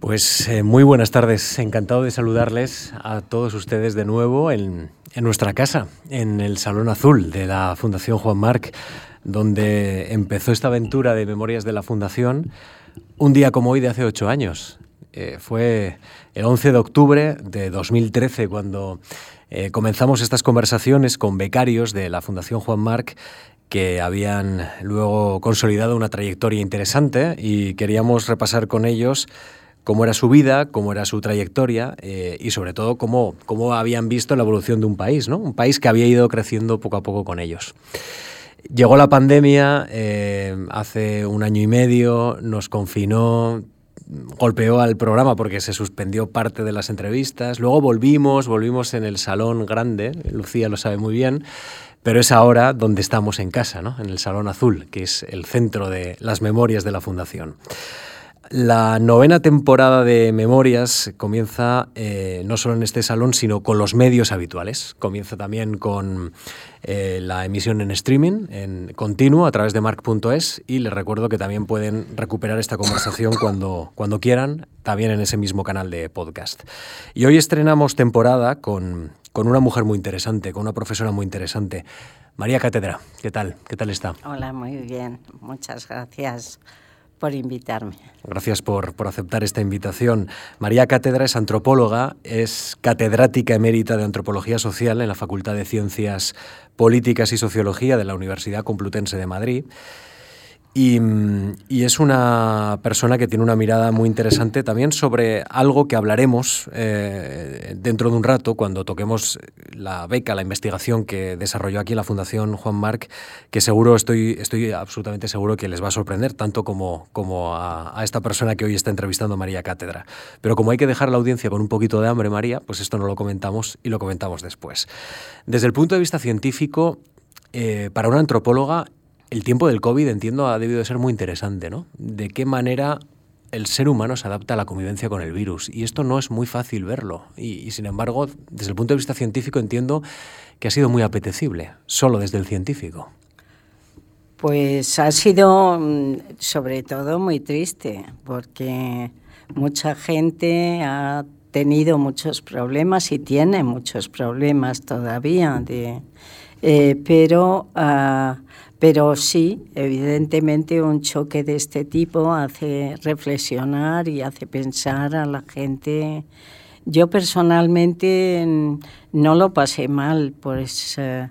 Pues eh, muy buenas tardes, encantado de saludarles a todos ustedes de nuevo en, nuestra casa, en el Salón Azul de la Fundación Juan Marc, donde empezó esta aventura de Memorias de la Fundación un día como hoy de hace ocho años. Eh, fue el 11 de octubre de 2013 cuando eh, comenzamos estas conversaciones con becarios de la Fundación Juan Marc que habían luego consolidado una trayectoria interesante y queríamos repasar con ellos cómo era su vida, cómo era su trayectoria eh, y sobre todo cómo, cómo habían visto la evolución de un país, ¿no? un país que había ido creciendo poco a poco con ellos. Llegó la pandemia eh, hace un año y medio, nos confinó, golpeó al programa porque se suspendió parte de las entrevistas, luego volvimos, volvimos en el salón grande, Lucía lo sabe muy bien, pero es ahora donde estamos en casa, ¿no? en el Salón Azul, que es el centro de las memorias de la Fundación. La novena temporada de Memorias comienza eh, no solo en este salón, sino con los medios habituales. Comienza también con eh, la emisión en streaming, en continuo, a través de mark.es y les recuerdo que también pueden recuperar esta conversación cuando, cuando quieran, también en ese mismo canal de podcast. Y hoy estrenamos temporada con, con una mujer muy interesante, con una profesora muy interesante. María Cátedra, ¿qué tal? ¿Qué tal está? Hola, muy bien. Muchas gracias Gracias por, por, aceptar esta invitación. María Cátedra es antropóloga, es catedrática emérita de Antropología Social en la Facultad de Ciencias Políticas y Sociología de la Universidad Complutense de Madrid. Y, es una persona que tiene una mirada muy interesante también sobre algo que hablaremos eh, dentro de un rato cuando toquemos la beca, la investigación que desarrolló aquí la Fundación Juan Marc, que seguro estoy, estoy absolutamente seguro que les va a sorprender, tanto como, como a, a esta persona que hoy está entrevistando María Cátedra. Pero como hay que dejar a la audiencia con un poquito de hambre, María, pues esto no lo comentamos y lo comentamos después. Desde el punto de vista científico, eh, para una antropóloga el tiempo del COVID, entiendo, ha debido de ser muy interesante, ¿no? De qué manera el ser humano se adapta a la convivencia con el virus. Y esto no es muy fácil verlo. Y, sin embargo, desde el punto de vista científico, entiendo que ha sido muy apetecible, solo desde el científico. Pues ha sido mm, sobre todo muy triste, porque mucha gente ha tenido muchos problemas y tiene muchos problemas todavía, eh, pero uh, pero sí, evidentemente un choque de este tipo hace reflexionar y hace pensar a la gente. Yo personalmente no lo pasé mal, pues eh,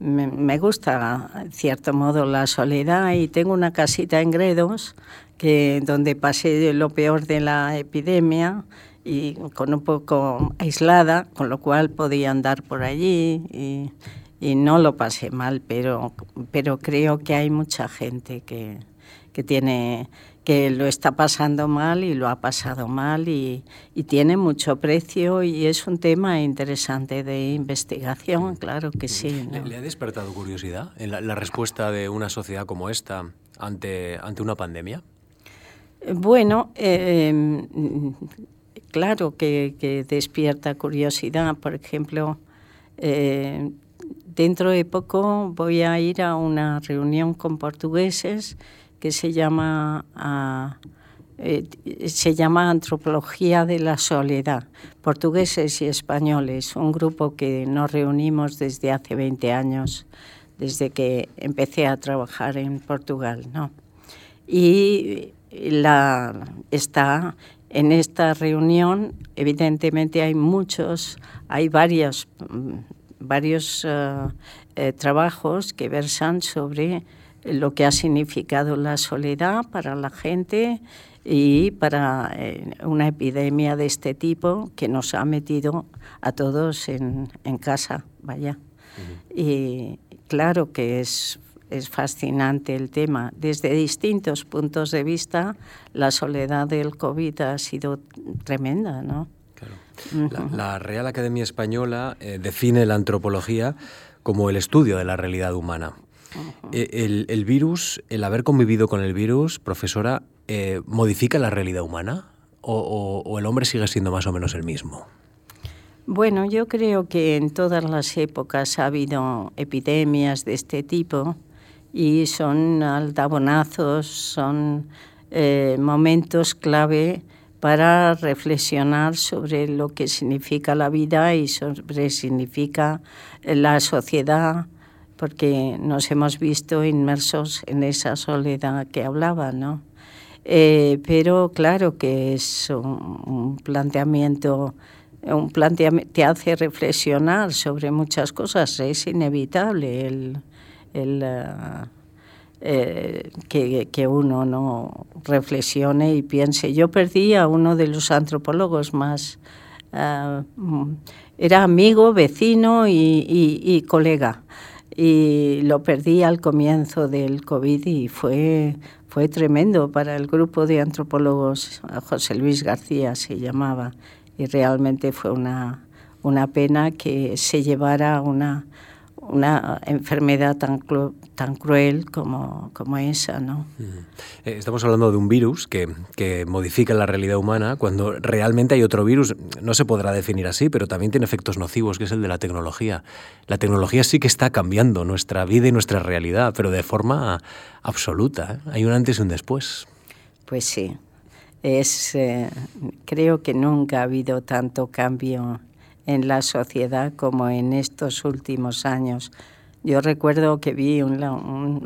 me, gusta en cierto modo la soledad y tengo una casita en Gredos que donde pasé lo peor de la epidemia y con un poco aislada, con lo cual podía andar por allí y, y no lo pasé mal, pero, pero creo que hay mucha gente que, que, tiene, que lo está pasando mal y lo ha pasado mal y, y, tiene mucho precio y es un tema interesante de investigación, claro que sí. ¿Le, ha despertado curiosidad en la, respuesta de una sociedad como esta ante, ante una pandemia? Bueno, eh, claro que, que, despierta curiosidad. Por ejemplo, eh, Dentro de poco voy a ir a una reunión con portugueses que se llama, eh, se llama Antropología de la Soledad, portugueses y españoles, un grupo que nos reunimos desde hace 20 años, desde que empecé a trabajar en Portugal. ¿no? Y la, está en esta reunión, evidentemente hay muchos, hay varios varios eh, trabajos que versan sobre lo que ha significado la soledad para la gente y para eh, una epidemia de este tipo que nos ha metido a todos en, casa, vaya. Y claro que es, es fascinante el tema. Desde distintos puntos de vista, la soledad del COVID ha sido tremenda, ¿no? La, Real Academia Española eh, define la antropología como el estudio de la realidad humana. Eh, el, virus, el haber convivido con el virus, profesora, eh, ¿modifica la realidad humana? O, el hombre sigue siendo más o menos el mismo? Bueno, yo creo que en todas las épocas ha habido epidemias de este tipo y son aldabonazos, son momentos clave para reflexionar sobre lo que significa la vida y sobre significa la sociedad, porque nos hemos visto inmersos en esa soledad que hablaba, ¿no? Eh, pero claro que es un, planteamiento, un planteamiento, te hace reflexionar sobre muchas cosas, es inevitable el, el eh, que, uno no reflexione y piense. Yo perdí a uno de los antropólogos más, ah, era amigo, vecino y, colega. Y lo perdí al comienzo del COVID y fue, fue tremendo para el grupo de antropólogos, José Luis García se llamaba, y realmente fue una, una pena que se llevara una, una enfermedad tan, tan cruel como, como esa. ¿no? Eh, estamos hablando de un virus que, que, modifica la realidad humana cuando realmente hay otro virus, no se podrá definir así, pero también tiene efectos nocivos, que es el de la tecnología. La tecnología sí que está cambiando nuestra vida y nuestra realidad, pero de forma absoluta. ¿eh? Hay un antes y un después. Pues sí. Es, eh, creo que nunca ha habido tanto cambio en la sociedad como en estos últimos años. Yo recuerdo que vi un,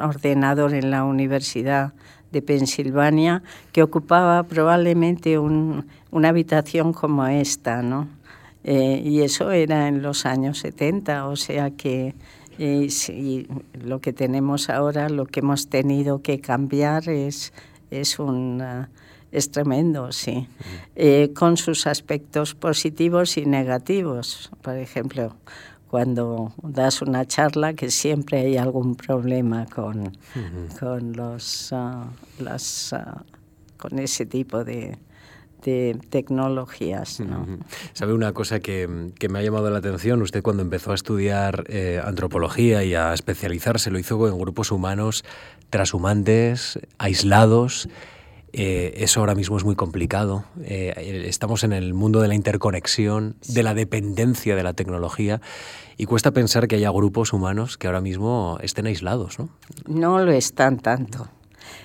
ordenador en la Universidad de Pensilvania que ocupaba probablemente una habitación como esta, ¿no? Eh, y eso era en los años 70, o sea que eh, lo que tenemos ahora, lo que hemos tenido que cambiar es, es un es tremendo, sí, eh, con sus aspectos positivos y negativos. Por ejemplo, cuando das una charla, que siempre hay algún problema con, con los, ah, las, ah, con ese tipo de, de tecnologías. ¿no? ¿Sabe una cosa que, que, me ha llamado la atención? Usted cuando empezó a estudiar eh, antropología y a especializarse lo hizo en grupos humanos transhumantes, aislados. Eh, eso ahora mismo es muy complicado. Eh, estamos en el mundo de la interconexión, de la dependencia de la tecnología y cuesta pensar que haya grupos humanos que ahora mismo estén aislados. No, no lo están tanto.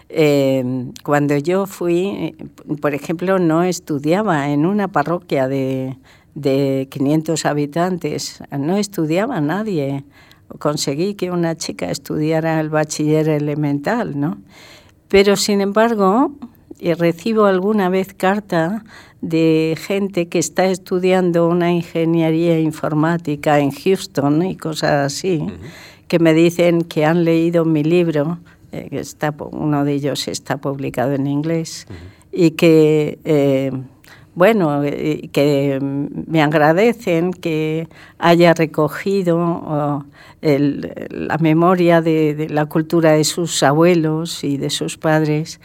Eh, cuando yo fui, por ejemplo, no estudiaba en una parroquia de, de 500 habitantes, no estudiaba nadie. Conseguí que una chica estudiara el bachiller elemental, ¿no? Pero sin embargo, recibo alguna vez carta de gente que está estudiando una ingeniería informática en Houston y cosas así, que me dicen que han leído mi libro, eh, está, uno de ellos está publicado en inglés, y que, eh, bueno, eh, que me agradecen que haya recogido la memoria de la cultura de sus abuelos y de sus padres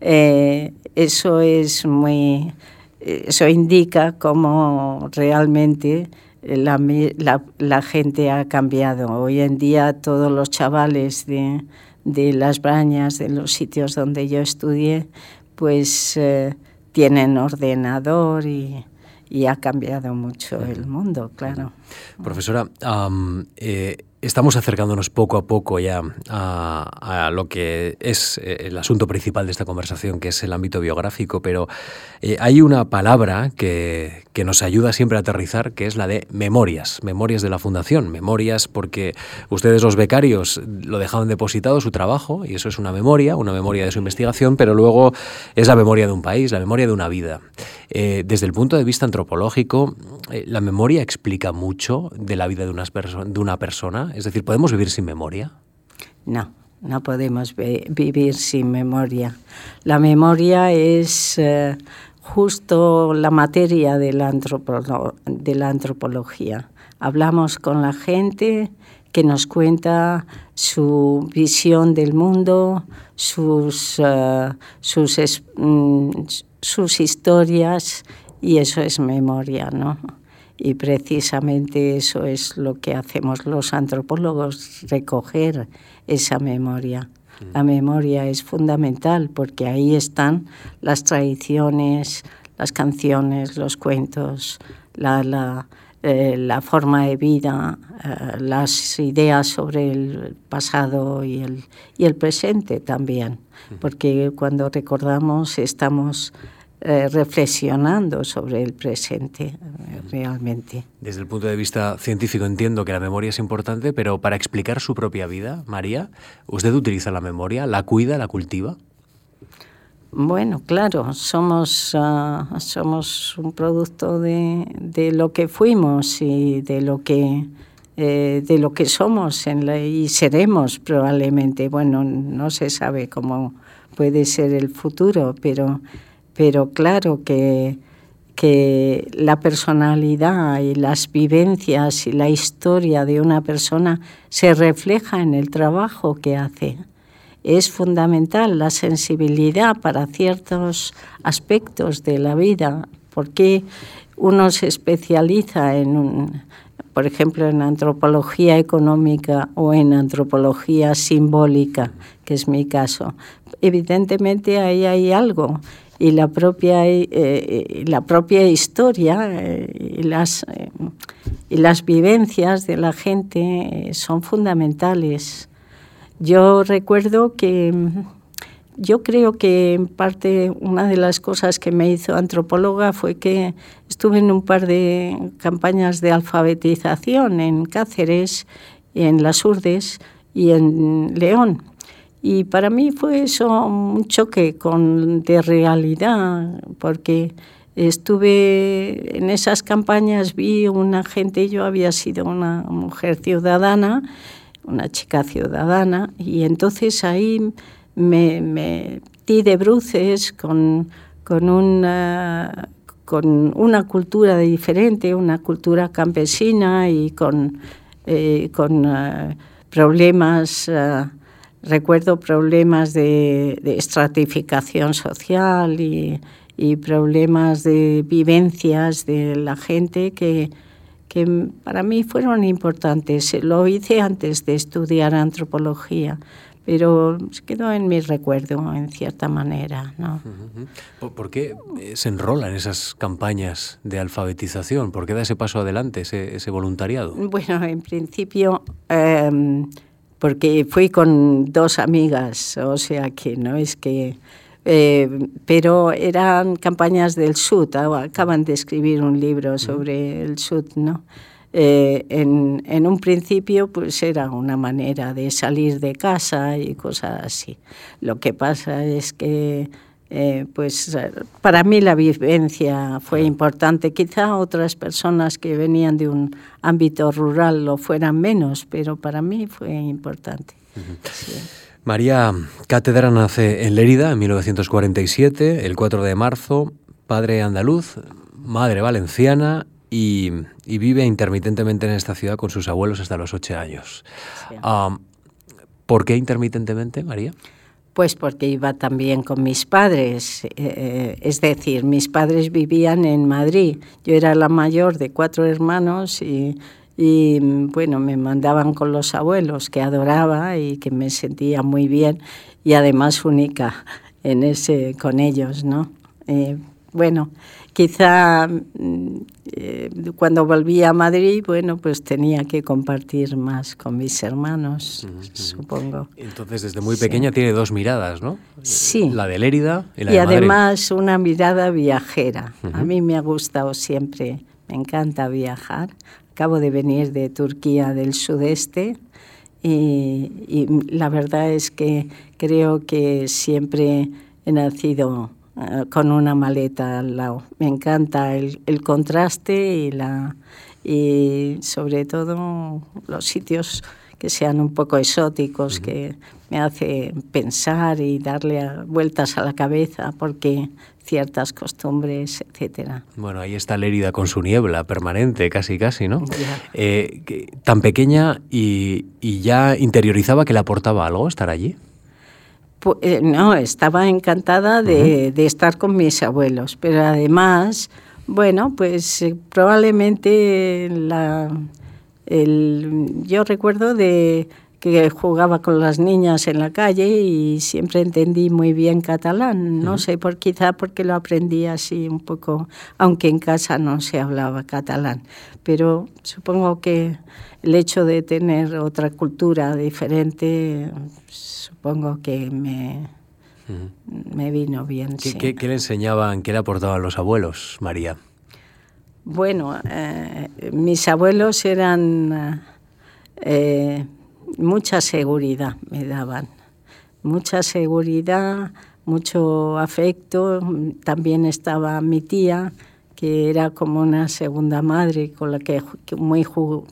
eh, eso es muy, eso indica cómo realmente la, la, gente ha cambiado. Hoy en día todos los chavales de, de las brañas, de los sitios donde yo estudié, pues eh, tienen ordenador y, y, ha cambiado mucho el mundo, claro. Profesora, eh, Estamos acercándonos poco a poco ya a, lo que es eh, el asunto principal de esta conversación, que es el ámbito biográfico, pero eh, hay una palabra que, que, nos ayuda siempre a aterrizar, que es la de memorias, memorias de la Fundación, memorias porque ustedes los becarios lo dejaban depositado su trabajo, y eso es una memoria, una memoria de su investigación, pero luego es la memoria de un país, la memoria de una vida. Desde el punto de vista antropológico, ¿la memoria explica mucho de la vida de, una persona? Es decir, ¿podemos vivir sin memoria? No, no podemos vivir sin memoria. La memoria es eh, justo la materia de la, antropología. Hablamos con la gente que nos cuenta su visión del mundo, sus, eh, mm, sus historias, y eso es memoria, ¿no? Y precisamente eso es lo que hacemos los antropólogos, recoger esa memoria. Mm. La memoria es fundamental porque ahí están las tradiciones, las canciones, los cuentos, la, la, eh, la forma de vida, eh, las ideas sobre el pasado y el, y el presente también. Mm. Porque cuando recordamos estamos eh, reflexionando sobre el presente eh, realmente. Desde el punto de vista científico entiendo que la memoria es importante, pero para explicar su propia vida, María, ¿usted utiliza la memoria? ¿La cuida, la cultiva? Bueno, claro, somos, ah, somos un producto de, lo que fuimos y de lo que, eh, de lo que somos en y seremos probablemente. Bueno, no se sabe cómo puede ser el futuro, pero pero claro que, que la personalidad y las vivencias y la historia de una persona se refleja en el trabajo que hace. Es fundamental la sensibilidad para ciertos aspectos de la vida, porque uno se especializa en, por ejemplo, en antropología económica o en antropología simbólica, que es mi caso. Evidentemente ahí hay algo y la propia, eh, eh, la propia historia eh, y, las, y las vivencias de la gente son fundamentales. Yo recuerdo que yo creo que en parte una de las cosas que me hizo antropóloga fue que estuve en un par de campañas de alfabetización en Cáceres, en Las Urdes y en León. Y para mí fue eso un choque con, de realidad, porque estuve en esas campañas, vi una gente, yo había sido una mujer ciudadana, una chica ciudadana, y entonces ahí me, me di de bruces con, con, una, con una cultura diferente, una cultura campesina y con, eh, con uh, problemas... Uh, recuerdo problemas de, estratificación social y, problemas de vivencias de la gente que, que para mí fueron importantes. Lo hice antes de estudiar antropología, pero quedó en mi recuerdo en cierta manera. ¿no? ¿Por qué se enrola en esas campañas de alfabetización? ¿Por qué da ese paso adelante, ese, ese voluntariado? Bueno, en principio... Em, porque fui con dos amigas, o sea que no es que... Eh, pero eran campañas del Sud, acaban de escribir un libro sobre el Sud, ¿no? Eh, en, en, un principio pues era una manera de salir de casa y cosas así. Lo que pasa es que eh, pues para mí la vivencia fue importante. Quizá otras personas que venían de un ámbito rural lo fueran menos, pero para mí fue importante. María Cátedra nace en Lérida en 1947, el 4 de marzo, padre andaluz, madre valenciana y, vive intermitentemente en esta ciudad con sus abuelos hasta los ocho años. Ah, ¿Por qué intermitentemente, María? Pues porque iba también con mis padres, eh, es decir, mis padres vivían en Madrid. Yo era la mayor de cuatro hermanos y, bueno, me mandaban con los abuelos que adoraba y que me sentía muy bien y además única en ese con ellos, ¿no? Eh, bueno, quizá mm, eh, cuando volví a Madrid, bueno, pues tenía que compartir más con mis hermanos, supongo. Entonces, desde muy pequeña tiene dos miradas, ¿no? Sí. La de Lérida y la y además una mirada viajera. A mí me ha gustado siempre, me encanta viajar. Acabo de venir de Turquía del sudeste y la verdad es que creo que siempre he nacido eh, con una maleta al lado. Me encanta el, el contraste y, la, y sobre todo los sitios que sean un poco exóticos, que me hace pensar y darle vueltas a la cabeza porque ciertas costumbres, etcétera. Bueno, ahí está Lérida con su niebla permanente, casi casi, ¿no? Eh, tan pequeña y, y ya interiorizaba que le aportaba algo estar allí. Eh, no, estaba encantada de, estar con mis abuelos, pero además, bueno, pues eh, probablemente la, yo recuerdo de que jugaba con las niñas en la calle y siempre entendí muy bien catalán. No sé, por quizá porque lo aprendí así un poco, aunque en casa no se hablaba catalán. Pero supongo que el hecho de tener otra cultura diferente supongo que me, Me vino bien. ¿Qué, ¿Qué, le enseñaban, qué le aportaban los abuelos, María? Bueno, eh, mis abuelos eran eh, mucha seguridad, me daban. Mucha seguridad, mucho afecto. También estaba mi tía, que era como una segunda madre con la que, muy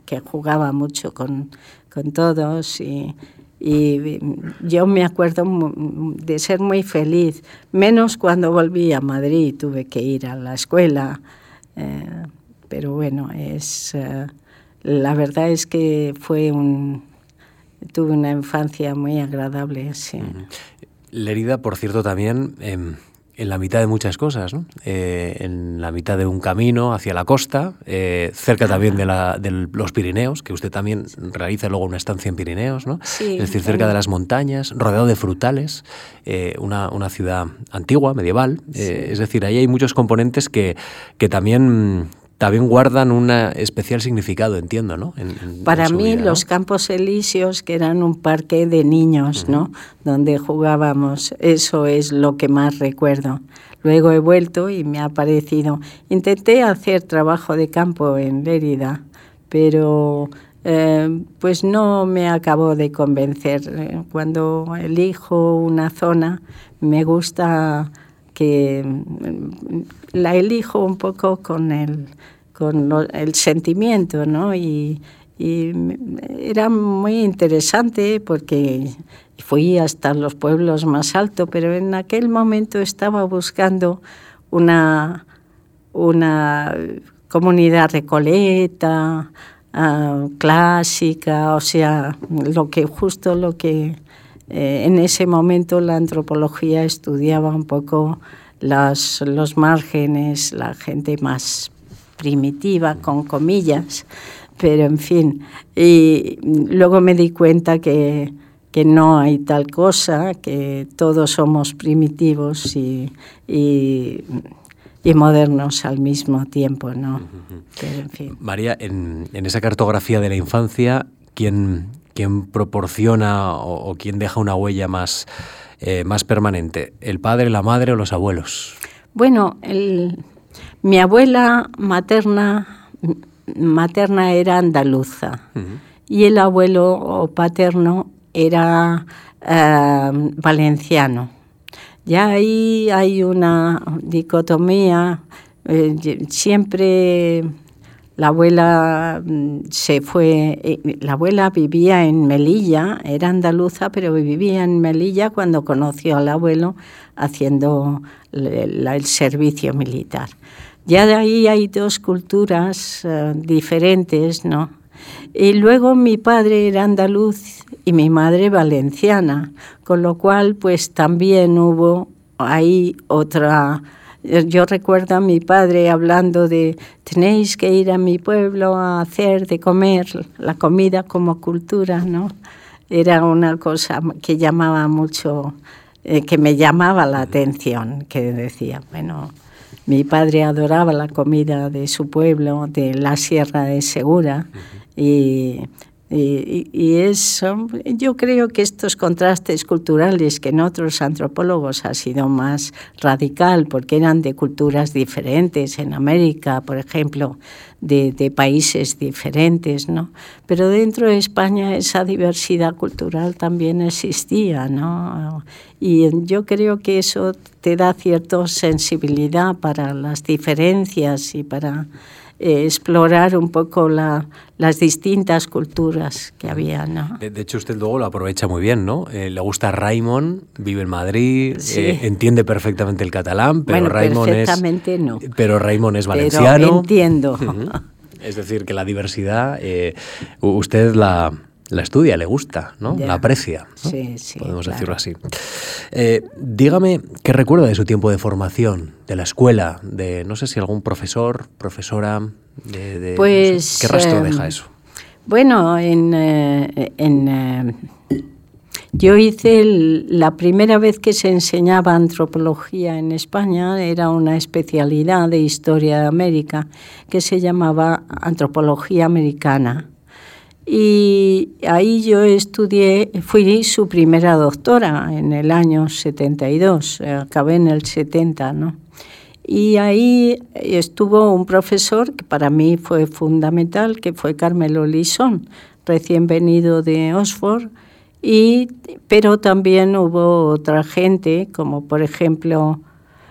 que jugaba mucho con, con todos y, y yo me acuerdo de ser muy feliz, menos cuando volví a Madrid, tuve que ir a la escuela, eh, pero bueno, es, eh, la verdad es que fue un, tuve una infancia muy agradable. Sí. Lerida, por cierto, también em, en la mitad de muchas cosas, ¿no? Eh, en la mitad de un camino hacia la costa, eh, cerca también de, la, de, los Pirineos, que usted también realiza luego una estancia en Pirineos, ¿no? es decir, cerca de las montañas, rodeado de frutales, eh, una, una, ciudad antigua, medieval. Es decir, ahí hay muchos componentes que, que también también guardan un especial significado, entiendo, ¿no? Para mí los Campos Elíseos, que eran un parque de niños, ¿no? Donde jugábamos, eso es lo que más recuerdo. Luego he vuelto y me ha parecido... Intenté hacer trabajo de campo en Lérida, pero eh, pues no me acabó de convencer. Cuando elijo una zona, me gusta que mm, la elijo un poco con el, con el sentimiento, ¿no? Y, era muy interesante porque fui hasta los pueblos más altos, pero en aquel momento estaba buscando una, una comunidad recoleta, ah, clásica, o sea, lo que justo lo que eh, en ese momento la antropología estudiaba un poco las, los márgenes, la gente más primitiva, con comillas, pero en fin. Y luego me di cuenta que, que no hay tal cosa, que todos somos primitivos y, y, modernos al mismo tiempo, ¿no? en fin. María, en, en, esa cartografía de la infancia, ¿quién, quién proporciona o, quién deja una huella más, eh, más permanente? ¿El padre, la madre o los abuelos? Bueno, mi abuela materna, materna era andaluza y el abuelo paterno era eh, valenciano. Ya ahí hay una dicotomía, eh, siempre la abuela mm, se fue, eh, la abuela vivía en Melilla, era andaluza, pero vivía en Melilla cuando conoció al abuelo haciendo el, servicio militar. Ya de ahí hay dos culturas eh, diferentes, ¿no? Y luego mi padre era andaluz y mi madre valenciana, con lo cual pues también hubo ahí otra yo recuerdo a mi padre hablando de tenéis que ir a mi pueblo a hacer de comer la comida como cultura, ¿no? Era una cosa que llamaba mucho, eh, que me llamaba la atención, que decía, bueno, mi padre adoraba la comida de su pueblo, de la Sierra de Segura, y, eso, yo creo que estos contrastes culturales que en otros antropólogos ha sido más radical porque eran de culturas diferentes, en América, por ejemplo, de, de, países diferentes, ¿no? Pero dentro de España esa diversidad cultural también existía, ¿no? Y yo creo que eso te da cierta sensibilidad para las diferencias y para eh, explorar un poco la, las distintas culturas que había. ¿no? De, hecho, usted luego lo aprovecha muy bien, ¿no? Eh, le gusta Raymond, vive en Madrid, eh, entiende perfectamente el catalán, pero bueno, Raymond perfectamente no. Pero Raymond es valenciano. Pero entiendo. Es decir, que la diversidad, usted la, la estudia, le gusta, ¿no? La aprecia. Sí, sí. Podemos decirlo así. Eh, dígame, ¿qué recuerda de su tiempo de formación, de la escuela, de no sé si algún profesor, profesora, de, pues, ¿qué rastro deja em, eso? Bueno, en, eh, eh, yo hice la primera vez que se enseñaba antropología en España, era una especialidad de historia de América que se llamaba antropología americana Y ahí yo estudié, fui su primera doctora en el año 72, acabé en el 70, ¿no? Y ahí estuvo un profesor que para mí fue fundamental, que fue Carmelo Lisón, recién venido de Oxford, y, pero también hubo otra gente, como por ejemplo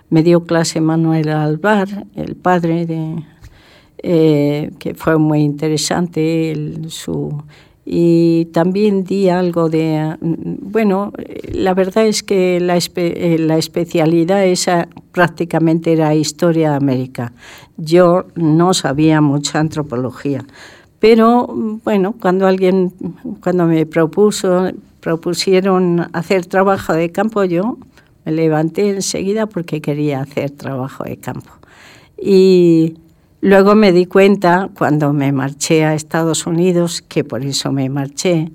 me dio clase Manuel Alvar, el padre de, eh, que fue muy interesante su y también di algo de bueno la verdad es que la, eh, la especialidad esa prácticamente era historia de América. Yo no sabía mucha antropología pero bueno cuando alguien cuando me propuso propusieron hacer trabajo de campo yo me levanté enseguida porque quería hacer trabajo de campo. Y Luego me di cuenta, cuando me marché a Estados Unidos, que por eso me marché,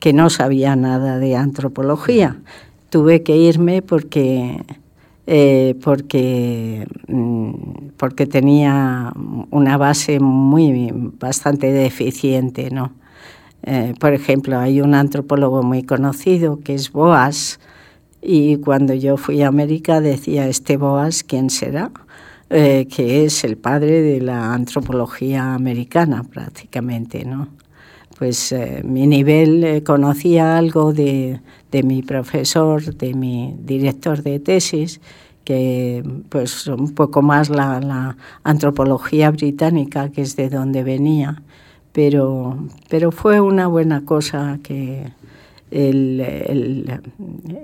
que no sabía nada de antropología. Tuve que irme porque, eh, porque, mm, tenía una base muy bastante deficiente. ¿no? Eh, por ejemplo, hay un antropólogo muy conocido que es Boas, y cuando yo fui a América decía, este Boas, ¿quién será? Eh, que es el padre de la antropología americana prácticamente, ¿no? Pues eh, mi nivel eh, conocía algo de, de, mi profesor, de mi director de tesis, que pues un poco más la, la antropología británica, que es de donde venía, pero, pero fue una buena cosa que el,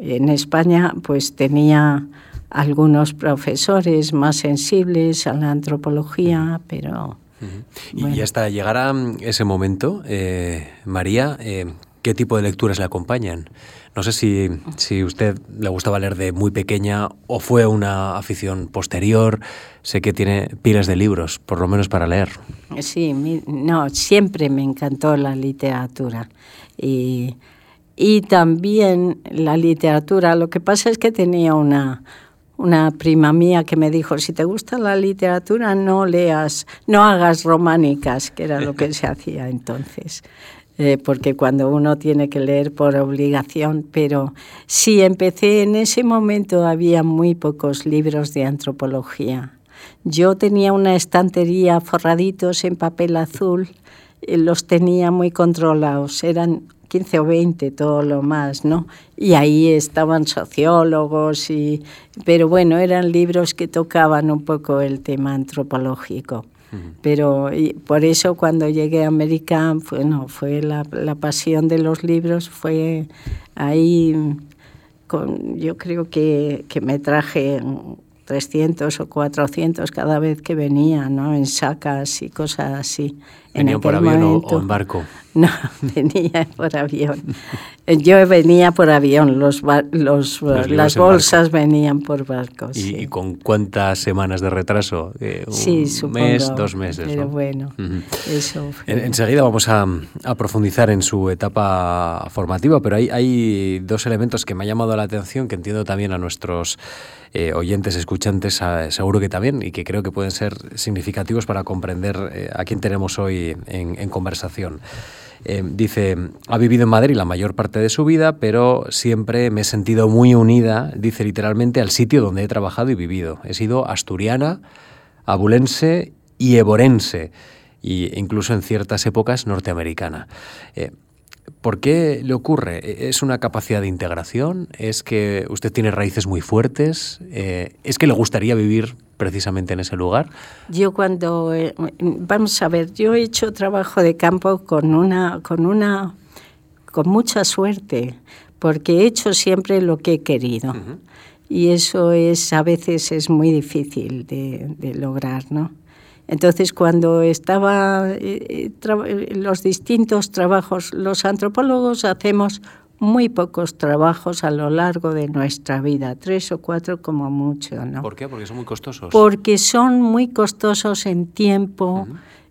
en España pues tenía algunos profesores más sensibles a la antropología, pero... Y hasta llegar a ese momento, eh, María, eh, ¿qué tipo de lecturas le acompañan? No sé si, si usted le gustaba leer de muy pequeña o fue una afición posterior. Sé que tiene pilas de libros, por lo menos para leer. Sí, no, siempre me encantó la literatura. Y, y también la literatura. Lo que pasa es que tenía una, una prima mía que me dijo, si te gusta la literatura, no leas, no hagas románicas, que era lo que se hacía entonces. Eh, porque cuando uno tiene que leer por obligación, pero sí empecé en ese momento había muy pocos libros de antropología. Yo tenía una estantería forraditos en papel azul, eh, los tenía muy controlados, eran 15 o 20, todo lo más, ¿no? Y ahí estaban sociólogos, y, pero bueno, eran libros que tocaban un poco el tema antropológico. Pero y por eso cuando llegué a América, bueno, fue la, la pasión de los libros, fue ahí, con, yo creo que, que me traje 300 o 400 cada vez que venía, ¿no? En sacas y cosas así. ¿Venían por avión o, en barco? No, venía por avión. Yo venía por avión, los, los, las bolsas venían por barco. ¿Y, con cuántas semanas de retraso? Eh, un sí, mes, dos meses. Pero bueno, eso enseguida vamos a, a, profundizar en su etapa formativa, pero hay, hay dos elementos que me han llamado la atención, que entiendo también a nuestros eh, oyentes, escuchantes, seguro que también, y que creo que pueden ser significativos para comprender eh, a quién tenemos hoy en, conversación. Eh, dice, ha vivido en Madrid la mayor parte de su vida, pero siempre me he sentido muy unida, dice literalmente, al sitio donde he trabajado y vivido. He sido asturiana, abulense y eborense, e incluso en ciertas épocas norteamericana. ¿Por qué le ocurre? ¿E-, ¿Es una capacidad de integración? ¿Es que usted tiene raíces muy fuertes? Eh, ¿Es que le gustaría vivir precisamente en ese lugar? Yo cuando, eh, vamos a ver, yo he hecho trabajo de campo con una, con una, con mucha suerte, porque he hecho siempre lo que he querido. Y eso es, a veces es muy difícil de, de lograr, ¿no? Entonces, cuando estaba eh, eh, los distintos trabajos, los antropólogos hacemos muy pocos trabajos a lo largo de nuestra vida, tres o cuatro como mucho, ¿no? ¿Por qué? Porque son muy costosos. Porque son muy costosos en tiempo,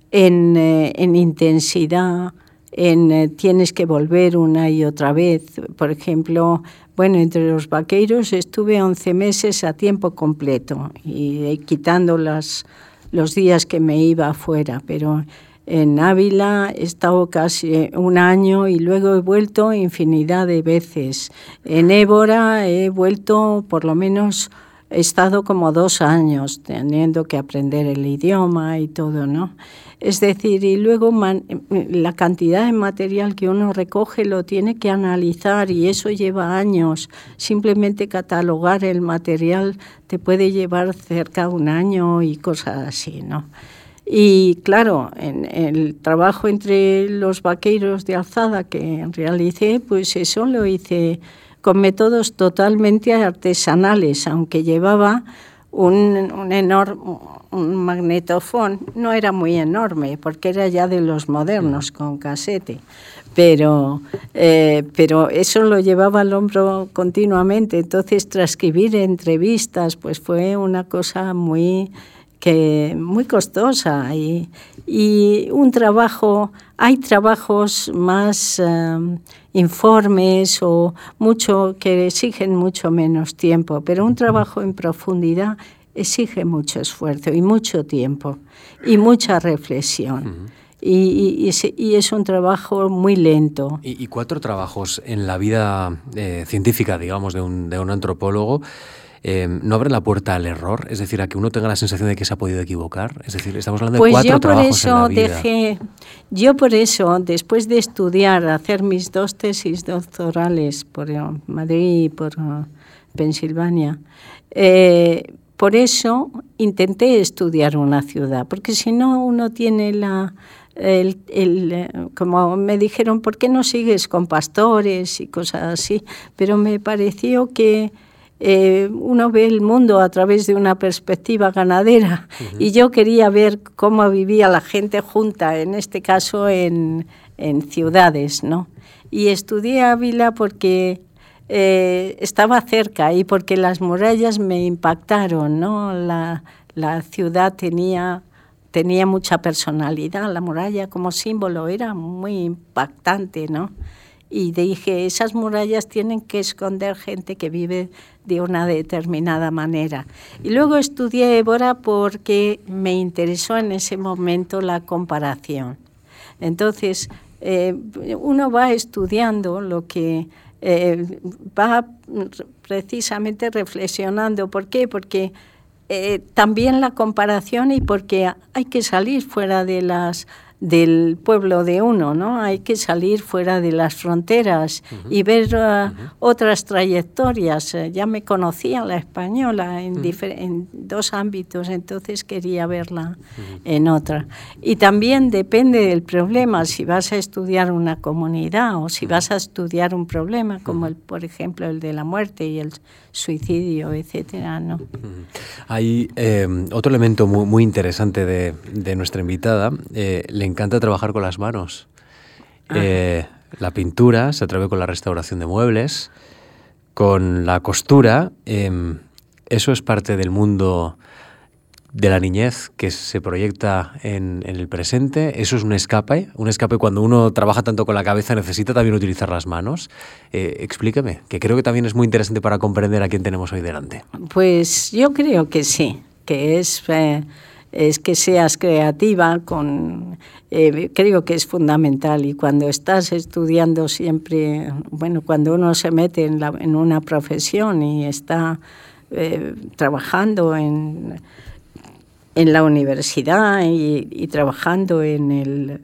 en, eh, en, intensidad, en tienes que volver una y otra vez. Por ejemplo, bueno, entre los vaqueiros estuve 11 meses a tiempo completo y quitando las los días que me iba afuera, pero en Ávila, he estado casi un año y luego he vuelto infinidad de veces. En Évora he vuelto por lo menos he estado como dos años teniendo que aprender el idioma y todo, ¿no? Es decir, y luego la cantidad de material que uno recoge lo tiene que analizar y eso lleva años. Simplemente catalogar el material te puede llevar cerca de un año y cosas así, ¿no? Y claro, el trabajo entre los vaqueros de alzada que realicé, pues eso lo hice con métodos totalmente artesanales, aunque llevaba un, un enorme un magnetofón, no era muy enorme, porque era ya de los modernos con casete, pero, eh, pero eso lo llevaba al hombro continuamente, entonces transcribir entrevistas pues fue una cosa muy que muy costosa y, y un trabajo, hay trabajos más eh, informes o mucho que exigen mucho menos tiempo, pero un trabajo en profundidad exige mucho esfuerzo y mucho tiempo y mucha reflexión. y, es un trabajo muy lento. Y, cuatro trabajos en la vida eh, científica, digamos, de un, de un antropólogo Em, no abre la puerta al error, es decir, a que uno tenga la sensación de que se ha podido equivocar. Es decir, estamos hablando de pues cuatro yo por eso Dejé, yo por eso, después de estudiar, hacer mis dos tesis doctorales por eh, Madrid y por eh, Pensilvania, eh, por eso intenté estudiar una ciudad, porque si no uno tiene la, el, como me dijeron, ¿por qué no sigues con pastores y cosas así? Pero me pareció que eh, uno ve el mundo a través de una perspectiva ganadera y yo quería ver cómo vivía la gente junta, en este caso en, ciudades, ¿no? Y estudié Ávila porque eh, estaba cerca y porque las murallas me impactaron, ¿no? La, la ciudad tenía tenía mucha personalidad, la muralla como símbolo era muy impactante, ¿no? Y dije, esas murallas tienen que esconder gente que vive de una determinada manera. Y luego estudié Évora porque me interesó en ese momento la comparación. Entonces, eh, uno va estudiando lo que eh, va precisamente reflexionando. ¿Por qué? Porque eh, también la comparación y porque hay que salir fuera de las del pueblo de uno, ¿no? Hay que salir fuera de las fronteras y ver uh, otras trayectorias. Eh, ya me conocía la española en, en, dos ámbitos, entonces quería verla en otra. Y también depende del problema, si vas a estudiar una comunidad o si vas a estudiar un problema, como el, por ejemplo el de la muerte y el suicidio, etcétera, ¿no? Hay eh, otro elemento muy, muy interesante de, de, nuestra invitada. Eh, encanta trabajar con las manos. Eh, la pintura, se atreve con la restauración de muebles, con la costura. Em, eso es parte del mundo de la niñez que se proyecta en, el presente. Eso es un escape. Un escape cuando uno trabaja tanto con la cabeza necesita también utilizar las manos. Eh, explíqueme, que creo que también es muy interesante para comprender a quién tenemos hoy delante. Pues yo creo que sí, que es... Eh, es que seas creativa, con, eh, creo que es fundamental. Y cuando estás estudiando siempre, bueno, cuando uno se mete en, la, en una profesión y está eh, trabajando en, en la universidad y, trabajando en el...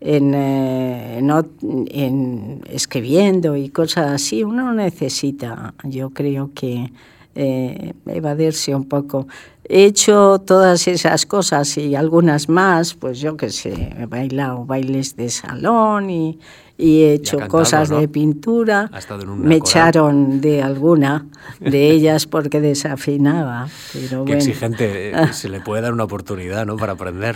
En, eh, en, escribiendo y cosas así, uno necesita, yo creo que evadirse un poco. He hecho todas esas cosas y algunas más, pues yo que sé, he bailado bailes de salón y, y he hecho cosas de pintura. Me echaron de alguna de ellas porque desafinaba. Pero Qué exigente. Eh, se le puede dar una oportunidad ¿no? para aprender.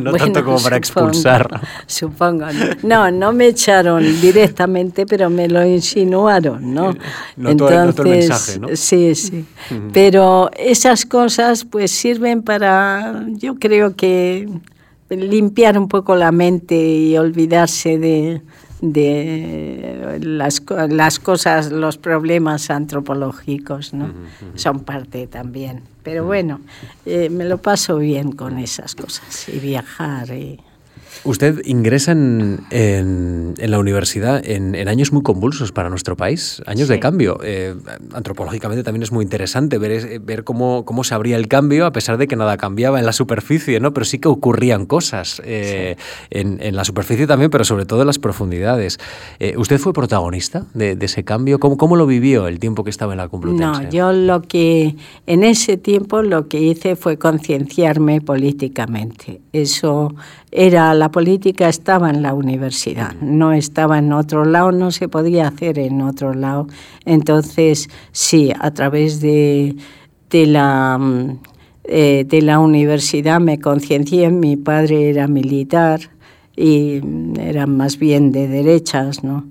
no tanto como para expulsar. Supongo. No, no me echaron directamente, pero me lo insinuaron. ¿no? Entonces, el mensaje, ¿no? Sí, sí. Pero esas cosas pues sirven para, yo creo que limpiar un poco la mente y olvidarse de, las, las, cosas, los problemas antropológicos, ¿no? Son parte también. Pero bueno, eh, me lo paso bien con esas cosas y viajar. Usted ingresa en, la universidad en, años muy convulsos para nuestro país, años de cambio. Eh, antropológicamente también es muy interesante ver, ver cómo, cómo se abría el cambio a pesar de que nada cambiaba en la superficie, ¿no? pero sí que ocurrían cosas eh, en, la superficie también, pero sobre todo en las profundidades. Eh, ¿Usted fue protagonista de, ese cambio? ¿Cómo, ¿Cómo, lo vivió el tiempo que estaba en la Complutense? No, yo lo que en ese tiempo lo que hice fue concienciarme políticamente. Eso era la política estaba en la universidad, no estaba en otro lado, no se podía hacer en otro lado. Entonces, sí, a través de, de la mm, eh, de la universidad me conciencié, mi padre era militar y era más bien de derechas, ¿no?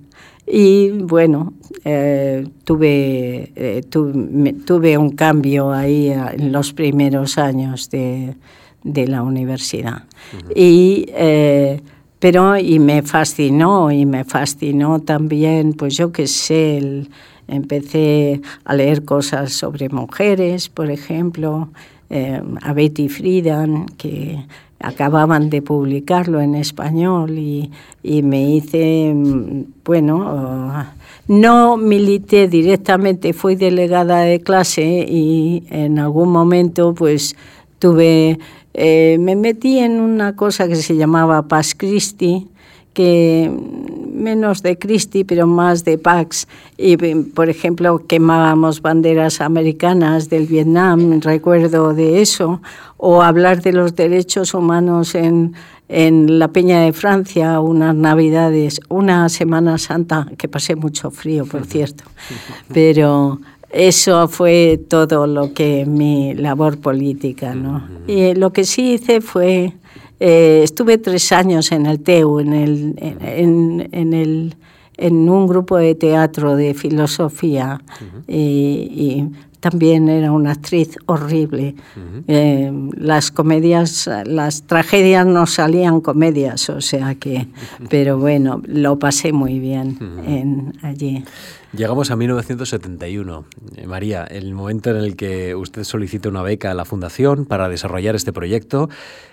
Y bueno, eh, tuve, eh, tuve un cambio ahí en los primeros años de, de la universidad. Y eh, pero y me fascinó y me fascinó también, pues yo qué sé, empecé a leer cosas sobre mujeres, por ejemplo, eh, a Betty Friedan, que acababan de publicarlo en español y, y me hice, bueno, no milité directamente, fui delegada de clase y en algún momento pues tuve eh, me metí en una cosa que se llamaba Pax Christi, que menos de Christi, pero más de Pax. Y, por ejemplo, quemábamos banderas americanas del Vietnam, recuerdo de eso, o hablar de los derechos humanos en, en la Peña de Francia, unas navidades, una Semana Santa, que pasé mucho frío, por cierto, pero eso fue todo lo que mi labor política, ¿no? Y lo que sí hice fue, eh, estuve tres años en el TEU, en, el, en, el, en un grupo de teatro de filosofía y, también era una actriz horrible. Eh, las comedias, las tragedias no salían comedias, o sea que, pero bueno, lo pasé muy bien en, allí. Llegamos a 1971. Eh, María, el momento en el que usted solicita una beca a la Fundación para desarrollar este proyecto,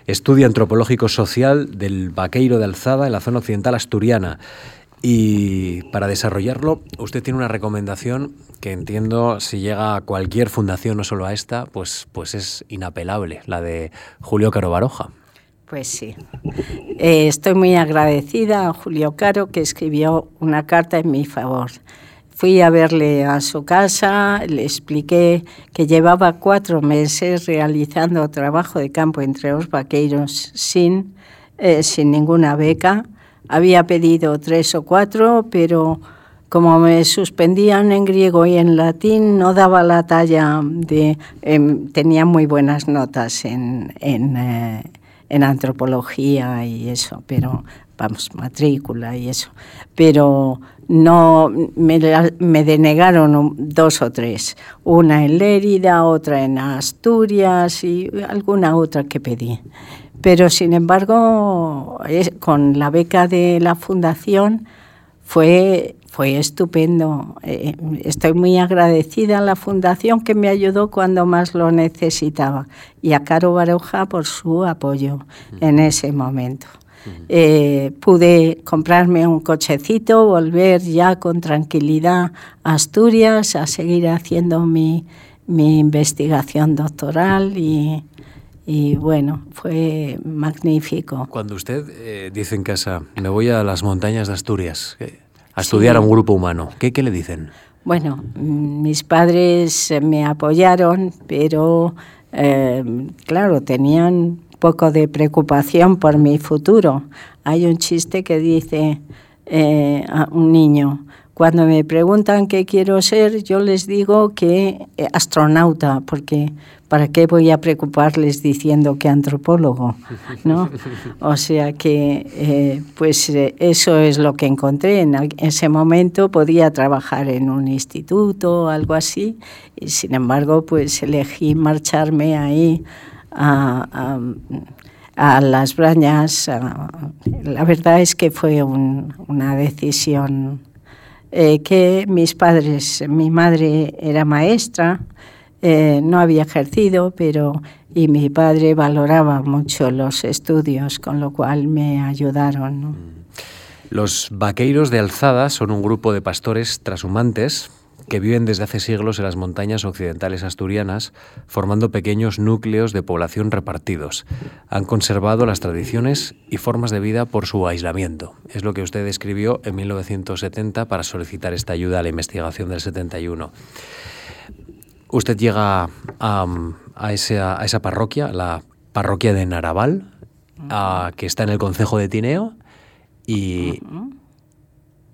estudio antropológico social del Vaqueiro de Alzada en la zona occidental asturiana. Y para desarrollarlo, usted tiene una recomendación que entiendo si llega a cualquier fundación, no solo a esta, pues, pues es inapelable, la de Julio Caro Baroja. Pues sí. Eh, estoy muy agradecida a Julio Caro que escribió una carta en mi favor. Fui a verle a su casa, le expliqué que llevaba cuatro meses realizando trabajo de campo entre los vaqueros sin, eh, sin ninguna beca. Había pedido tres o cuatro, pero como me suspendían en griego y en latín, no daba la talla de... Em, tenía muy buenas notas en, eh, en antropología y eso, pero vamos, matrícula y eso. Pero no me, me, denegaron dos o tres, una en Lérida, otra en Asturias y alguna otra que pedí. Pero sin embargo, con la beca de la fundación fue, fue estupendo. Eh, estoy muy agradecida a la fundación que me ayudó cuando más lo necesitaba y a Caro Baroja por su apoyo en ese momento. Eh, pude comprarme un cochecito, volver ya con tranquilidad a Asturias a seguir haciendo mi, investigación doctoral y, bueno, fue magnífico. Cuando usted eh, dice en casa, me voy a las montañas de Asturias a estudiar a un grupo humano, ¿qué, ¿qué le dicen? Bueno, mm, mis padres me apoyaron, pero eh, claro, tenían poco de preocupación por mi futuro. Hay un chiste que dice eh, a un niño, cuando me preguntan qué quiero ser, yo les digo que eh, astronauta, porque ¿para qué voy a preocuparles diciendo que antropólogo? ¿no? O sea que, eh, pues eso es lo que encontré. En ese momento podía trabajar en un instituto o algo así, y sin embargo, pues elegí marcharme ahí a, las brañas. la verdad es que fue una decisión eh, que mis padres, mi madre era maestra Eh, no había ejercido, pero y mi padre valoraba mucho los estudios, con lo cual me ayudaron. Mm. Los vaqueiros de Alzada son un grupo de pastores trashumantes que viven desde hace siglos en las montañas occidentales asturianas, formando pequeños núcleos de población repartidos. Han conservado las tradiciones y formas de vida por su aislamiento. Es lo que usted escribió en 1970 para solicitar esta ayuda a la investigación del 71. Usted llega a, esa, parroquia, la parroquia de Naraval, que está en el concejo de Tineo, y,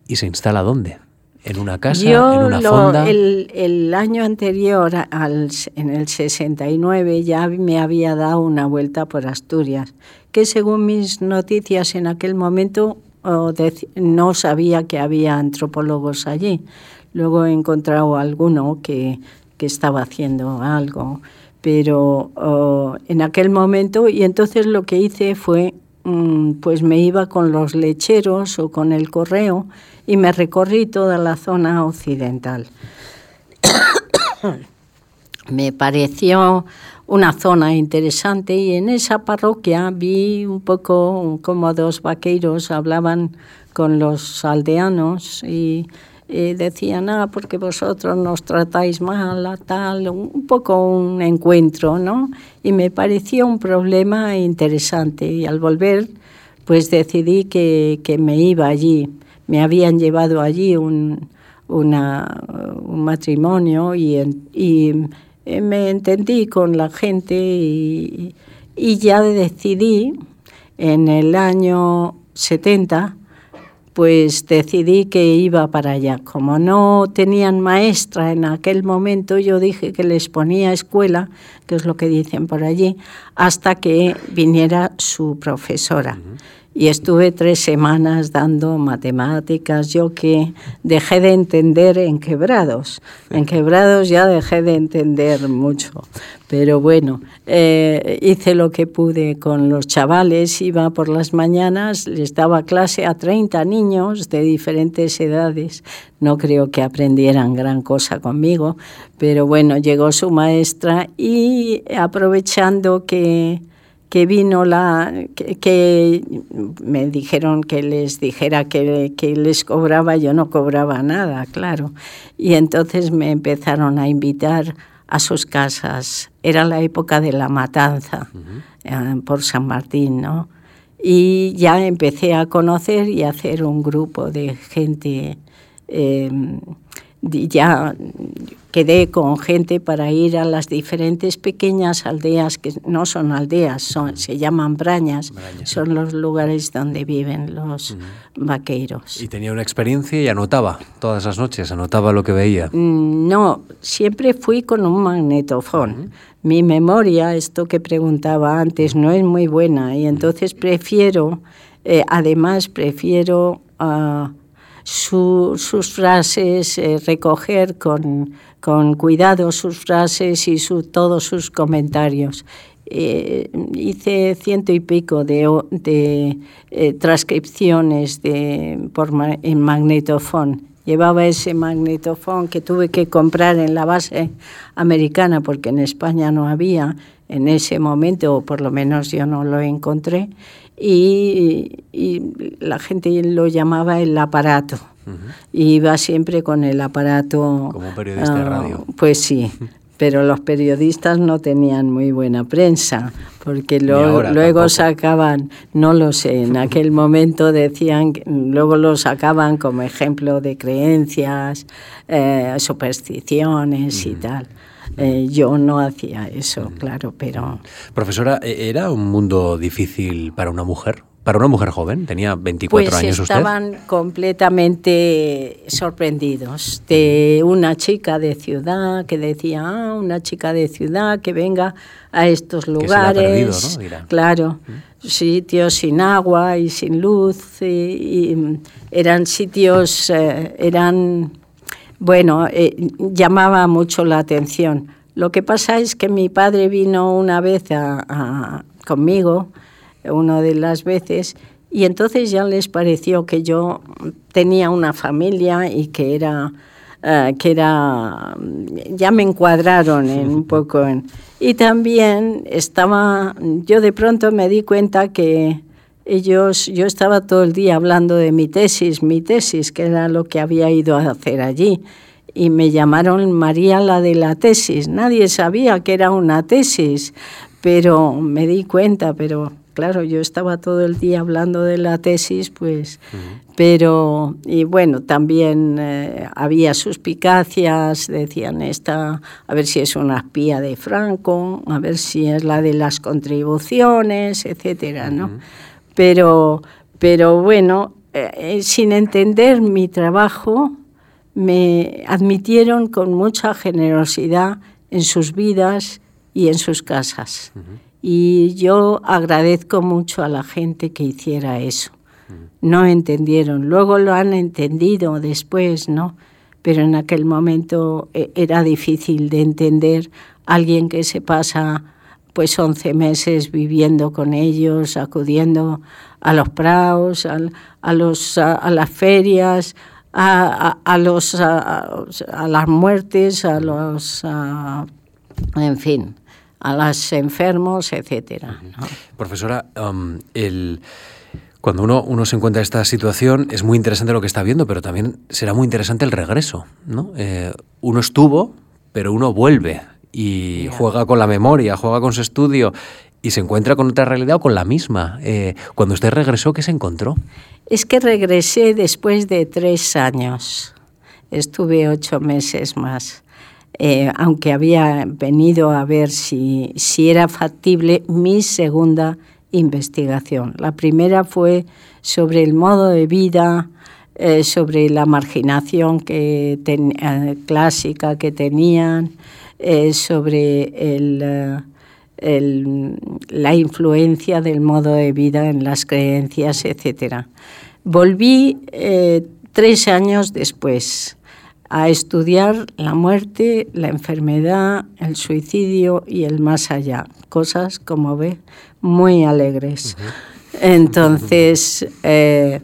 y se instala ¿dónde? ¿En una casa? ¿En una fonda? El, el, año anterior, al, en el 69, ya me había dado una vuelta por Asturias, que según mis noticias en aquel momento no sabía que había antropólogos allí. Luego he encontrado alguno que, que estaba haciendo algo, pero en aquel momento, y entonces lo que hice fue, pues me iba con los lecheros o con el correo, y me recorrí toda la zona occidental. me pareció una zona interesante y en esa parroquia vi un poco como dos vaqueros hablaban con los aldeanos y, decían, ah, porque vosotros nos tratáis mal, tal, un poco un encuentro, ¿no? Y me pareció un problema interesante y al volver pues decidí que, que me iba allí me habían llevado allí un, un matrimonio y, eh, me entendí con la gente y, y, ya decidí en el año 70 pues decidí que iba para allá. Como no tenían maestra en aquel momento, yo dije que les ponía escuela, que es lo que dicen por allí, hasta que viniera su profesora y estuve tres semanas dando matemáticas, yo que dejé de entender en quebrados. En quebrados ya dejé de entender mucho, pero bueno, eh, hice lo que pude con los chavales, iba por las mañanas, les daba clase a 30 niños de diferentes edades. No creo que aprendieran gran cosa conmigo, pero bueno, llegó su maestra y aprovechando que que vino la que, me dijeron que les dijera que, que, les cobraba, yo no cobraba nada, claro. Y entonces me empezaron a invitar a sus casas. Era la época de la matanza eh, por San Martín, ¿no? Y ya empecé a conocer y a hacer un grupo de gente. Eh, ya quedé con gente para ir a las diferentes pequeñas aldeas que no son aldeas, son, se llaman brañas, son los lugares donde viven los vaqueros. ¿Y tenía una experiencia y anotaba todas las noches, anotaba lo que veía? Mm, no, siempre fui con un magnetofón. Mi memoria, esto que preguntaba antes, no es muy buena y entonces prefiero, eh, además prefiero... Uh, sus frases, eh, recoger con, con, cuidado sus frases y su, todos sus comentarios. Eh, hice ciento y pico de, de eh, transcripciones de, por en magnetofón. Llevaba ese magnetofón que tuve que comprar en la base americana porque en España no había en ese momento, o por lo menos yo no lo encontré y, la gente lo llamaba el aparato. iba siempre con el aparato. Como periodista de ah, radio. Pues sí, pero los periodistas no tenían muy buena prensa, porque luego sacaban, no lo sé, en aquel momento decían, luego lo sacaban como ejemplo de creencias, eh, supersticiones y tal. Eh, yo no hacía eso, claro, pero... Profesora, ¿e-, ¿era un mundo difícil para una mujer? Para una mujer joven, tenía 24 pues años usted. estaban completamente sorprendidos de una chica de ciudad que decía, ah, una chica de ciudad que venga a estos lugares. Claro, sitios sin agua y sin luz, y, eran sitios, eh, eran bueno, eh, llamaba mucho la atención. Lo que pasa es que mi padre vino una vez conmigo, una de las veces, y entonces ya les pareció que yo tenía una familia y que era eh, que era, ya me encuadraron en, un poco. y también estaba, yo de pronto me di cuenta que ellos, yo estaba todo el día hablando de mi tesis, mi tesis, que era lo que había ido a hacer allí. Y me llamaron María la de la tesis. Nadie sabía que era una tesis, pero me di cuenta, pero claro, yo estaba todo el día hablando de la tesis, pues, pero, y bueno, también eh, había suspicacias, decían esta, a ver si es una espía de Franco, a ver si es la de las contribuciones, etcétera, ¿no? Pero, pero bueno, eh, eh, sin entender mi trabajo, me admitieron con mucha generosidad en sus vidas y en sus casas. Y yo agradezco mucho a la gente que hiciera eso. No entendieron, luego lo han entendido después, ¿no? Pero en aquel momento eh, era difícil de entender alguien que se pasa pues 11 meses viviendo con ellos, acudiendo a los praos, a, los, a, las ferias, a, a los, a, las muertes, a los, en fin, a los enfermos, etcétera. Profesora, um, el, cuando uno, uno se encuentra en esta situación es muy interesante lo que está viendo, pero también será muy interesante el regreso. ¿no? Eh, uno estuvo, pero uno vuelve y juega con la memoria, juega con su estudio y se encuentra con otra realidad o con la misma. Eh, cuando usted regresó, ¿qué se encontró? Es que regresé después de tres años. Estuve ocho meses más. Eh, aunque había venido a ver si, si era factible mi segunda investigación. La primera fue sobre el modo de vida, eh, sobre la marginación que eh, clásica que tenían, sobre el, la influencia del modo de vida en las creencias, etc. Volví tres años después a estudiar la muerte, la enfermedad, el suicidio y el más allá. Cosas, como ve, muy alegres. Entonces, eh,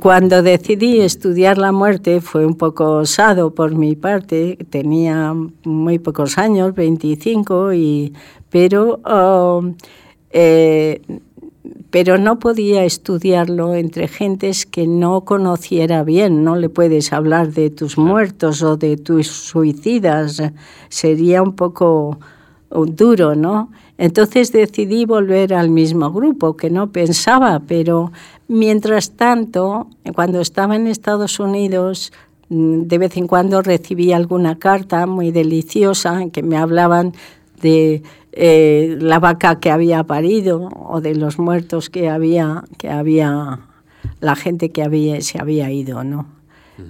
cuando decidí estudiar la muerte fue un poco osado por mi parte, tenía muy pocos años, 25, y, pero oh, eh, pero no podía estudiarlo entre gentes que no conociera bien. No le puedes hablar de tus muertos o de tus suicidas. Sería un poco duro, ¿no? Entonces decidí volver al mismo grupo, que no pensaba, pero mientras tanto, cuando estaba en Estados Unidos, mm, de vez en cuando recibía alguna carta muy deliciosa en que me hablaban de eh, la vaca que había parido o de los muertos que había, que había la gente que había, se había ido, ¿no?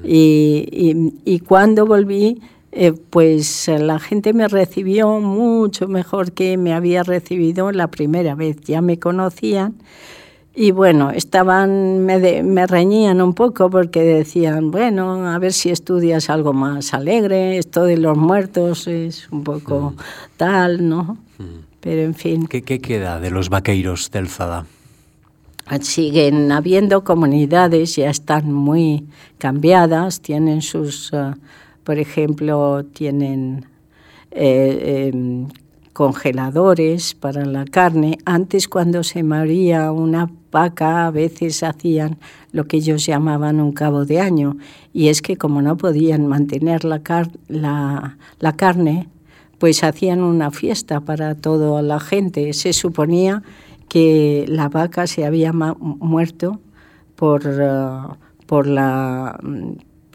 y, y, cuando volví, eh, pues la gente me recibió mucho mejor que me había recibido la primera vez. Ya me conocían y bueno, estaban, me, me, reñían un poco porque decían, bueno, a ver si estudias algo más alegre, esto de los muertos es un poco mm. tal, ¿no? Mm. Pero en fin. ¿Qué, ¿Qué, queda de los vaqueiros del Zada? Siguen habiendo comunidades, ya están muy cambiadas, tienen sus, uh, por ejemplo, tienen eh, eh, congeladores para la carne. Antes cuando se moría una vaca a veces hacían lo que ellos llamaban un cabo de año y es que como no podían mantener la, carne, pues hacían una fiesta para toda la gente. Se suponía que la vaca se había muerto por, uh, por, la,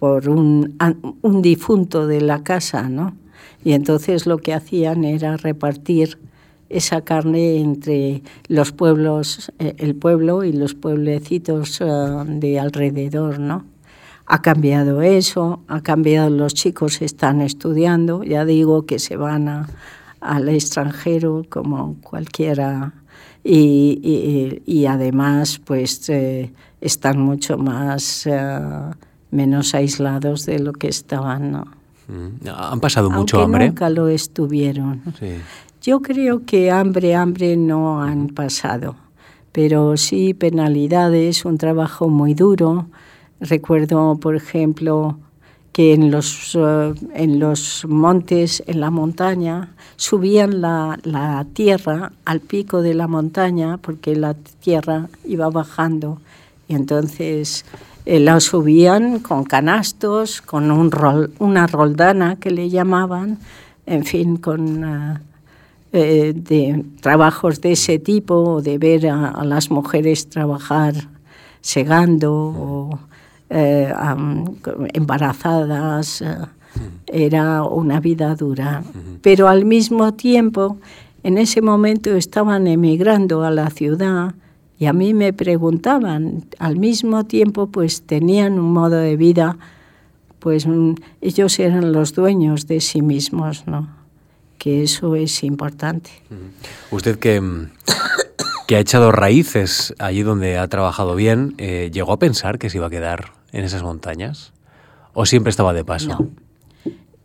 por un, un difunto de la casa, ¿no? Y entonces lo que hacían era repartir esa carne entre los pueblos, eh, el pueblo y los pueblecitos eh, de alrededor, ¿no? Ha cambiado eso, ha cambiado, los chicos están estudiando, ya digo que se van al extranjero como cualquiera y, y, además pues eh, están mucho más, menos aislados de lo que estaban, ¿no? Mm. Han pasado mucho hambre. Nunca lo estuvieron. Yo creo que hambre, hambre no han pasado, pero sí penalidades, un trabajo muy duro. Recuerdo, por ejemplo, que en los, eh, en los montes, en la montaña, subían la, la, tierra al pico de la montaña porque la tierra iba bajando y entonces eh, la subían con canastos, con un rol, una roldana que le llamaban, en fin, con uh, eh, de trabajos de ese tipo, de ver a, a las mujeres trabajar segando o eh, embarazadas. Eh, era una vida dura. Pero al mismo tiempo, en ese momento estaban emigrando a la ciudad y a mí me preguntaban, al mismo tiempo pues tenían un modo de vida, pues mm, ellos eran los dueños de sí mismos, ¿no? Que eso es importante. Usted que, que ha echado raíces allí donde ha trabajado bien, eh, ¿llegó a pensar que se iba a quedar en esas montañas? ¿O siempre estaba de paso? No,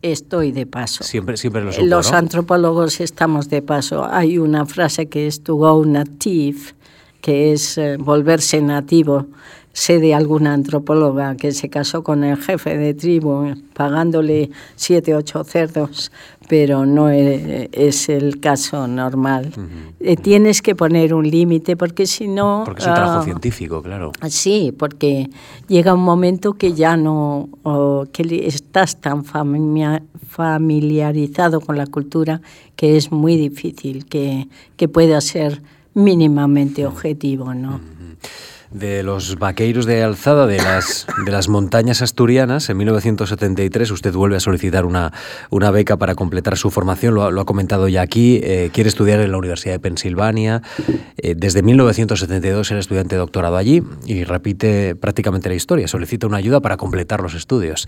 estoy de paso. Siempre, siempre lo supo, Los ¿no? antropólogos estamos de paso. Hay una frase que es to go native, que es eh, volverse nativo. Sé de alguna antropóloga que se casó con el jefe de tribu pagándole siete, ocho cerdos, pero no e, es el caso normal. Uh -huh. eh, tienes que poner un límite porque si no... Porque es un trabajo uh, científico, claro. Sí, porque llega un momento que ya no, oh, que estás tan familiarizado con la cultura que es muy difícil que, que pueda ser mínimamente objetivo, ¿no? De los vaqueiros de alzada de las, de las montañas asturianas. En 1973 usted vuelve a solicitar una, una beca para completar su formación, lo, lo ha comentado ya aquí, eh, quiere estudiar en la Universidad de Pensilvania. Eh, desde 1972 era estudiante de doctorado allí y repite prácticamente la historia, solicita una ayuda para completar los estudios.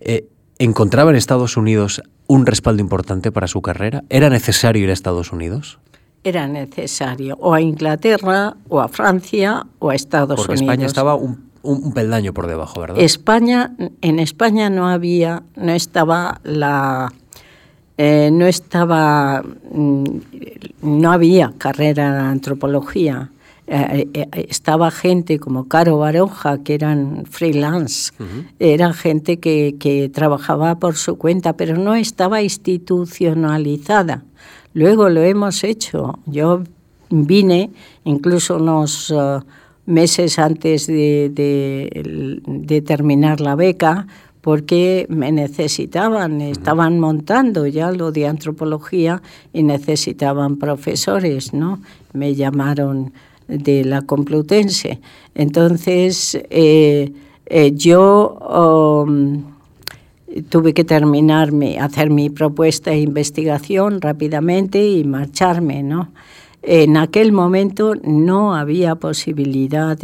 Eh, ¿Encontraba en Estados Unidos un respaldo importante para su carrera? ¿Era necesario ir a Estados Unidos? Era necesario, o a Inglaterra, o a Francia, o a Estados Porque Unidos. España estaba un, un, un, peldaño por debajo, ¿verdad? España, en España no había, no estaba la, eh, no estaba, mm, no había carrera en antropología. Eh, eh, estaba gente como Caro Baroja, que eran freelance, uh -huh. era gente que, que trabajaba por su cuenta, pero no estaba institucionalizada. Luego lo hemos hecho. Yo vine incluso unos uh, meses antes de, terminar la beca porque me necesitaban, estaban montando ya lo de antropología y necesitaban profesores, ¿no? Me llamaron de la Complutense. Entonces, eh, eh, yo... Um, tuve que terminarme, hacer mi propuesta de investigación rápidamente y marcharme, ¿no? En aquel momento no había posibilidad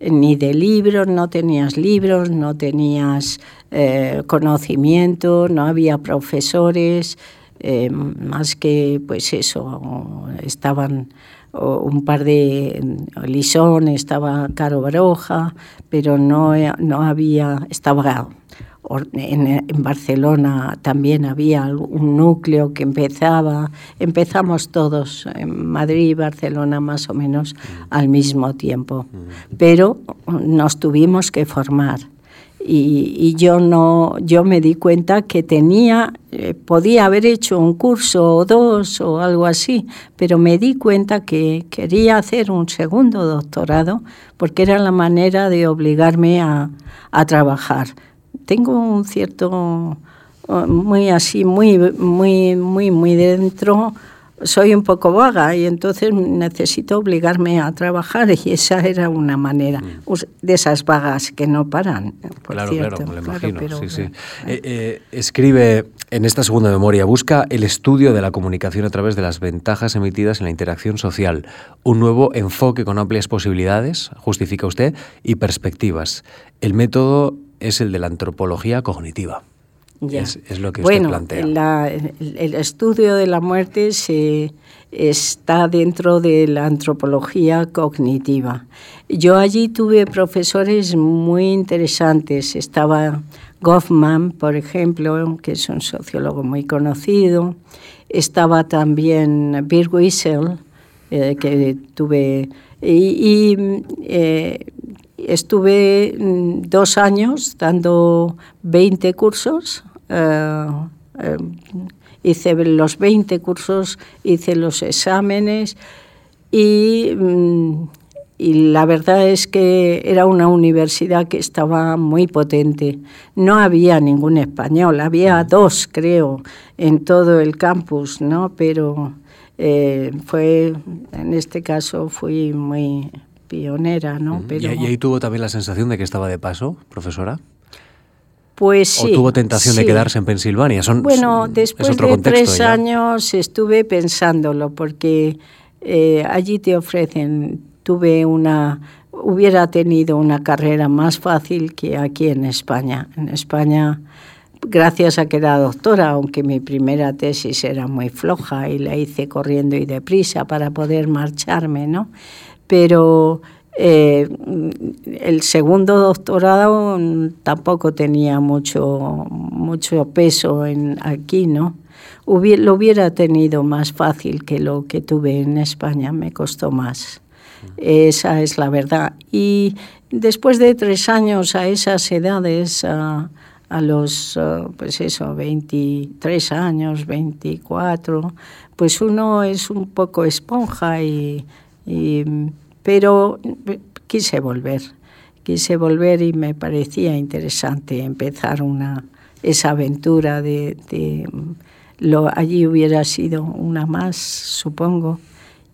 ni de libros, no tenías libros, no tenías eh, conocimiento, no había profesores, eh, más que pues eso, estaban un par de Lisón, estaba Caro Baroja, pero no, no había, estaba en, Barcelona también había un núcleo que empezaba, empezamos todos en Madrid y Barcelona más o menos al mismo tiempo, pero nos tuvimos que formar. Y, y yo no, yo me di cuenta que tenía, eh, podía haber hecho un curso o dos o algo así, pero me di cuenta que quería hacer un segundo doctorado porque era la manera de obligarme a, a trabajar tengo un cierto muy así muy muy muy muy dentro soy un poco vaga y entonces necesito obligarme a trabajar y esa era una manera mm. de esas vagas que no paran. Por claro, cierto. claro, me lo imagino. Claro, pero, sí, sí. Eh, eh, escribe en esta segunda memoria, busca el estudio de la comunicación a través de las ventajas emitidas en la interacción social, un nuevo enfoque con amplias posibilidades, justifica usted, y perspectivas. El método es el de la antropología cognitiva. Ya. Es, es, lo que bueno, usted plantea. La, el, el, estudio de la muerte se, está dentro de la antropología cognitiva. Yo allí tuve profesores muy interesantes. Estaba Goffman, por ejemplo, que es un sociólogo muy conocido. Estaba también Bill Wiesel, eh, que tuve... Y, y, eh, estuve mm, dos años dando 20 cursos. Eh, eh, hice los 20 cursos, hice los exámenes y, mm, y, la verdad es que era una universidad que estaba muy potente. No había ningún español, había dos, creo, en todo el campus, ¿no? Pero eh, fue, en este caso, fui muy pionera, ¿no? Pero, ¿Y ahí tuvo también la sensación de que estaba de paso, profesora? Pues sí. ¿O tuvo tentación de quedarse en Pensilvania? Son, bueno, después de tres años estuve pensándolo, porque eh, allí te ofrecen, tuve una, hubiera tenido una carrera más fácil que aquí en España. En España, gracias a que era doctora, aunque mi primera tesis era muy floja y la hice corriendo y deprisa para poder marcharme, ¿no? Pero eh, el segundo doctorado tampoco tenía mucho, mucho peso en, aquí, ¿no? lo hubiera tenido más fácil que lo que tuve en España, me costó más. Esa es la verdad. Y después de tres años a esas edades, a, los, pues eso, 23 años, 24, pues uno es un poco esponja y pero quise volver, quise volver y me parecía interesante empezar una, esa aventura de, lo, allí hubiera sido una más, supongo,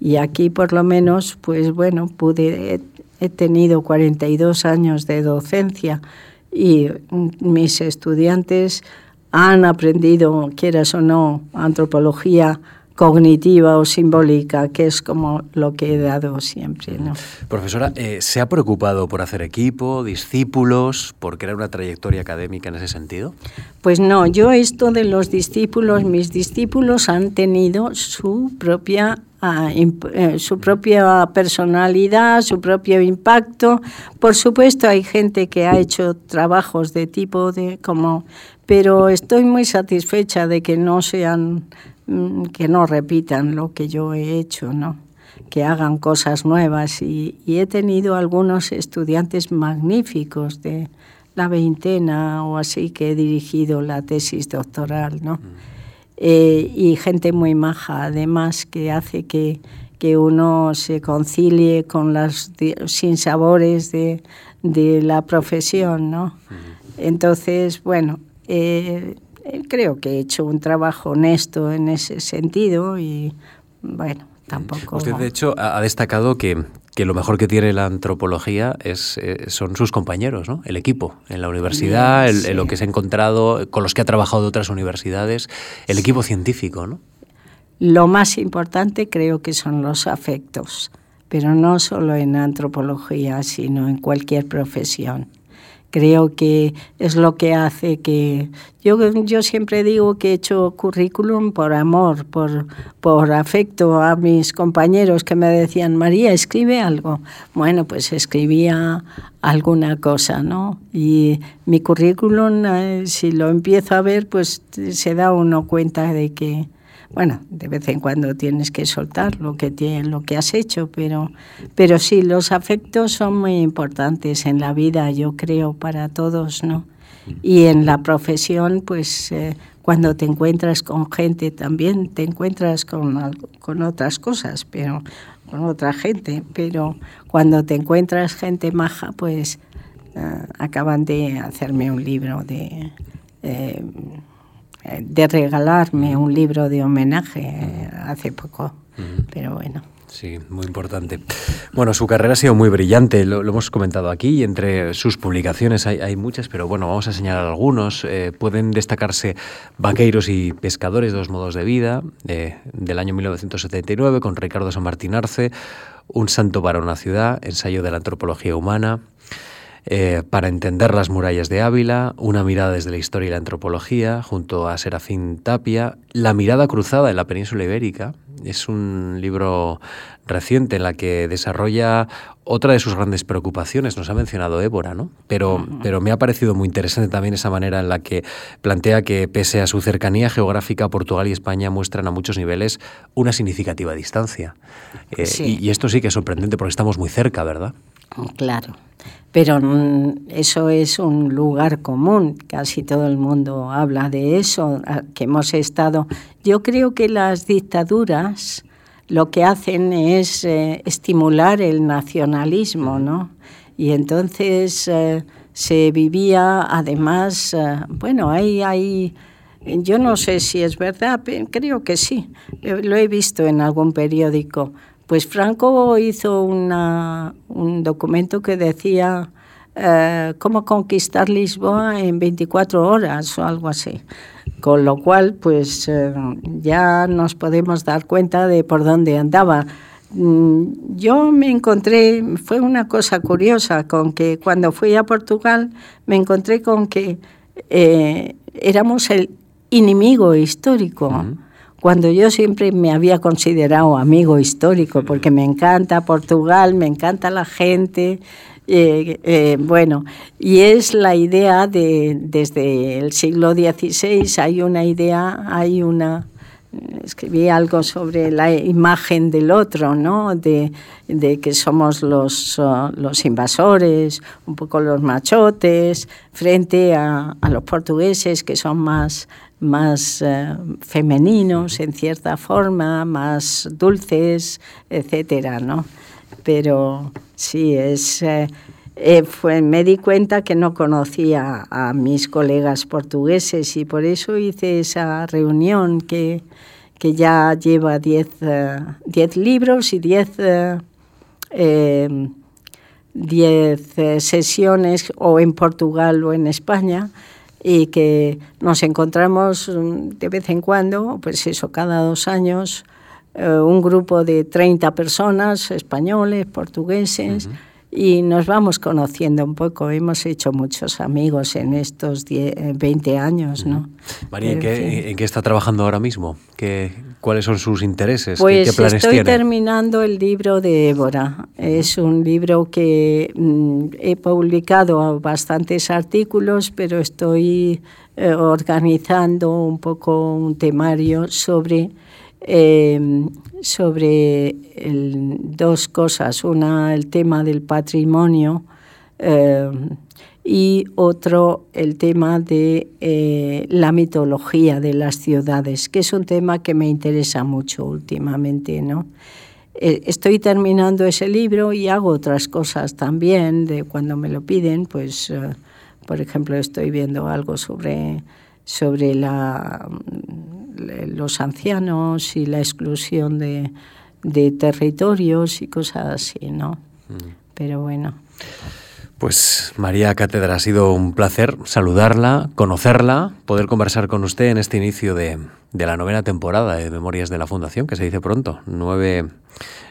y aquí por lo menos, pues bueno, pude, he, he tenido 42 años de docencia y mis estudiantes han aprendido, quieras o no, antropología cognitiva o simbólica, que es como lo que he dado siempre. ¿no? Profesora, eh, ¿se ha preocupado por hacer equipo, discípulos, por crear una trayectoria académica en ese sentido? Pues no, yo esto de los discípulos, mis discípulos han tenido su propia ah, eh, su propia personalidad, su propio impacto. Por supuesto, hay gente que ha hecho trabajos de tipo de como, pero estoy muy satisfecha de que no sean que no repitan lo que yo he hecho, ¿no? que hagan cosas nuevas y, he tenido algunos estudiantes magníficos de la veintena o así que he dirigido la tesis doctoral, ¿no? Mm. Eh, y gente muy maja, además, que hace que, que uno se concilie con las sinsabores de, de la profesión, ¿no? Mm. Entonces, bueno, eh, creo que he hecho un trabajo honesto en ese sentido y bueno, tampoco... Usted de hecho ha destacado que, que lo mejor que tiene la antropología es, eh, son sus compañeros, ¿no? el equipo en la universidad, el, lo que se ha encontrado, con los que ha trabajado de otras universidades, el equipo científico. ¿no? Lo más importante creo que son los afectos, pero no solo en antropología, sino en cualquier profesión creo que es lo que hace que yo, yo siempre digo que he hecho currículum por amor, por, por afecto a mis compañeros que me decían, María, escribe algo. Bueno, pues escribía alguna cosa, ¿no? Y mi currículum, eh, si lo empiezo a ver, pues se da uno cuenta de que bueno, de vez en cuando tienes que soltar lo que, lo que has hecho, pero, pero sí, los afectos son muy importantes en la vida, yo creo, para todos, ¿no? Y en la profesión, pues eh, cuando te encuentras con gente también te encuentras con, con otras cosas, pero con otra gente, pero cuando te encuentras gente maja, pues eh, acaban de hacerme un libro de... Eh, de regalarme un libro de homenaje eh, hace poco, pero bueno. Sí, muy importante. Bueno, su carrera ha sido muy brillante, lo, hemos comentado aquí, y entre sus publicaciones hay, muchas, pero bueno, vamos a señalar algunos. Eh, pueden destacarse Vaqueiros y Pescadores, dos modos de vida, del año 1979, con Ricardo San Martín Arce, Un santo para una ciudad, ensayo de la antropología humana, eh, para entender las murallas de Ávila, una mirada desde la historia y la antropología, junto a Serafín Tapia, La mirada cruzada en la península ibérica. Es un libro reciente en la que desarrolla otra de sus grandes preocupaciones. Nos ha mencionado Ébora, ¿no? Pero, pero me ha parecido muy interesante también esa manera en la que plantea que, pese a su cercanía geográfica, Portugal y España muestran a muchos niveles una significativa distancia. Eh, y, y esto sí que es sorprendente porque estamos muy cerca, ¿verdad? Claro. pero mm, eso es un lugar común, casi todo el mundo habla de eso, que hemos estado. Yo creo que las dictaduras lo que hacen es eh, estimular el nacionalismo, ¿no? Y entonces eh, se vivía, además, eh, bueno, hay, hay, yo no sé si es verdad, creo que sí, lo he visto en algún periódico pues Franco hizo un documento que decía eh, cómo conquistar Lisboa en 24 horas o algo así. Con lo cual, pues eh, ya nos podemos dar cuenta de por dónde andaba. Mm, yo me encontré, fue una cosa curiosa, con que cuando fui a Portugal me encontré con que eh, éramos el enemigo histórico cuando yo siempre me había considerado amigo histórico, porque me encanta Portugal, me encanta la gente, eh, eh, bueno, y es la idea de, desde el siglo XVI hay una idea, hay una, escribí algo sobre la imagen del otro, ¿no? De, que somos los, uh, los invasores, un poco los machotes, frente a, a los portugueses que son más más eh, femeninos en cierta forma, más dulces, etcétera, ¿no? Pero sí, es, eh, eh, fue, me di cuenta que no conocía a mis colegas portugueses y por eso hice esa reunión que, que ya lleva 10 libros y 10 sesiones o en Portugal o en España y que nos encontramos mm, de vez en cuando, pues eso, cada dos años, eh, un grupo de 30 personas, españoles, portugueses, y nos vamos conociendo un poco. Hemos hecho muchos amigos en estos 20 años, ¿no? María, ¿en qué, está trabajando ahora mismo? ¿Qué, ¿Cuáles son sus intereses? Pues estoy terminando el libro de Évora. Es un libro que mm, he publicado bastantes artículos, pero estoy eh, organizando un poco un temario sobre Em, sobre dos cosas. Una, el tema del patrimonio em, y otro, el tema de eh, la mitología de las ciudades, que es un tema que me interesa mucho últimamente. ¿no? Eh, estoy terminando ese libro y hago otras cosas también, de cuando me lo piden, pues, eh, por ejemplo, estoy viendo algo sobre, sobre la los ancianos y la exclusión de, territorios y cosas así, ¿no? Mm. Pero bueno. Pues María Cátedra, ha sido un placer saludarla, conocerla, poder conversar con usted en este inicio de, de la novena temporada de Memorias de la Fundación, que se dice pronto. Nueve,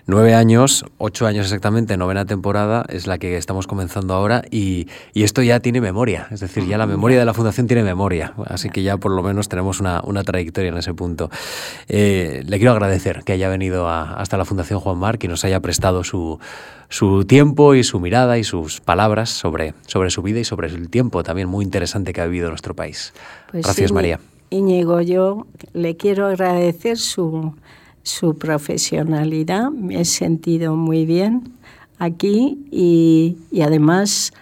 nueve años, ocho años exactamente, novena temporada es la que estamos comenzando ahora y, y, esto ya tiene memoria, es decir, ya la memoria de la Fundación tiene memoria, así que ya por lo menos tenemos una, una trayectoria en ese punto. Eh, le quiero agradecer que haya venido hasta la Fundación Juan Marc y nos haya prestado su, su tiempo y su mirada y sus palabras sobre, sobre su vida y sobre el tiempo también muy interesante que ha vivido nuestro país. Pues Gracias, María. Íñigo, yo le quiero agradecer su, profesionalidad, me he sentido muy bien aquí y, además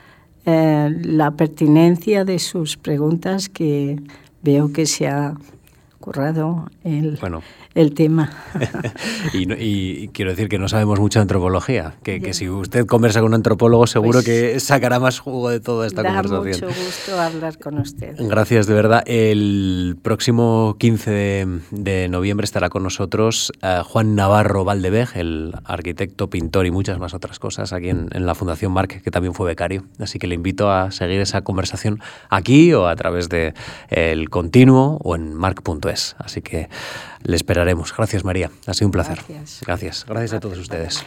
eh, la pertinencia de sus preguntas que veo que se ha currado el, bueno, el tema. y, quiero decir que no sabemos mucho de antropología, que, si usted conversa con un antropólogo seguro pues que sacará más jugo de toda esta da conversación. mucho gusto hablar con usted. Gracias, de verdad. El próximo 15 de, noviembre estará con nosotros eh, Juan Navarro Valdevej, el arquitecto, pintor y muchas más otras cosas aquí en, la Fundación Marc, que también fue becario. Así que le invito a seguir esa conversación aquí o a través de el continuo o en marc.es. Así que le esperaremos. Gracias, María. Ha sido un placer. Gracias. Gracias, Gracias a todos ustedes.